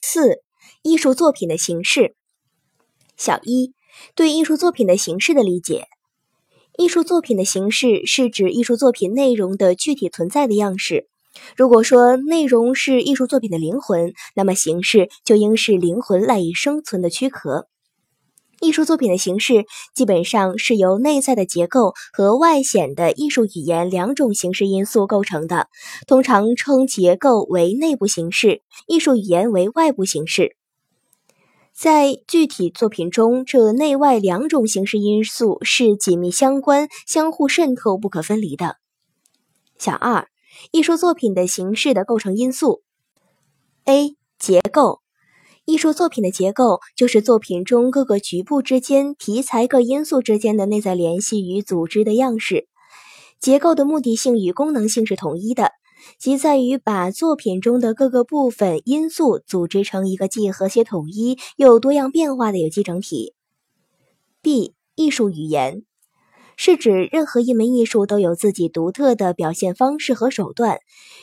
四、艺术作品的形式。小一、对艺术作品的形式的理解。艺术作品的形式是指艺术作品内容的具体存在的样式。如果说内容是艺术作品的灵魂，那么形式就应是灵魂赖以生存的躯壳。艺术作品的形式基本上是由内在的结构和外显的艺术语言两种形式因素构成的，通常称结构为内部形式，艺术语言为外部形式。在具体作品中，这内外两种形式因素是紧密相关、相互渗透、不可分离的。小二，艺术作品的形式的构成因素。A. 结构。艺术作品的结构就是作品中各个局部之间、题材各因素之间的内在联系与组织的样式。结构的目的性与功能性是统一的，即在于把作品中的各个部分因素组织成一个既和谐统一又多样变化的有机整体。B. 艺术语言。是指任何一门艺术都有自己独特的表现方式和手段，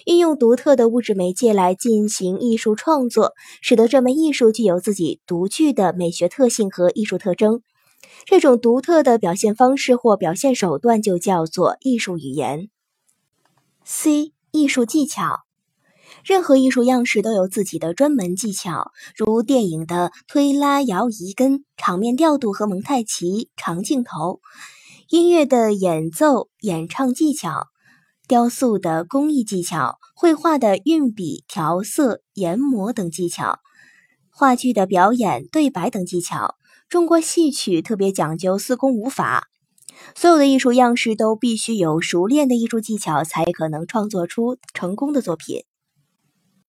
运用独特的物质媒介来进行艺术创作，使得这门艺术具有自己独具的美学特性和艺术特征。这种独特的表现方式或表现手段就叫做艺术语言。C. 艺术技巧。任何艺术样式都有自己的专门技巧，如电影的推拉摇移根、场面调度和蒙太奇、长镜头。音乐的演奏、演唱技巧，雕塑的工艺技巧，绘画的运笔、调色、研磨等技巧，话剧的表演、对白等技巧。中国戏曲特别讲究四功五法，所有的艺术样式都必须有熟练的艺术技巧，才可能创作出成功的作品。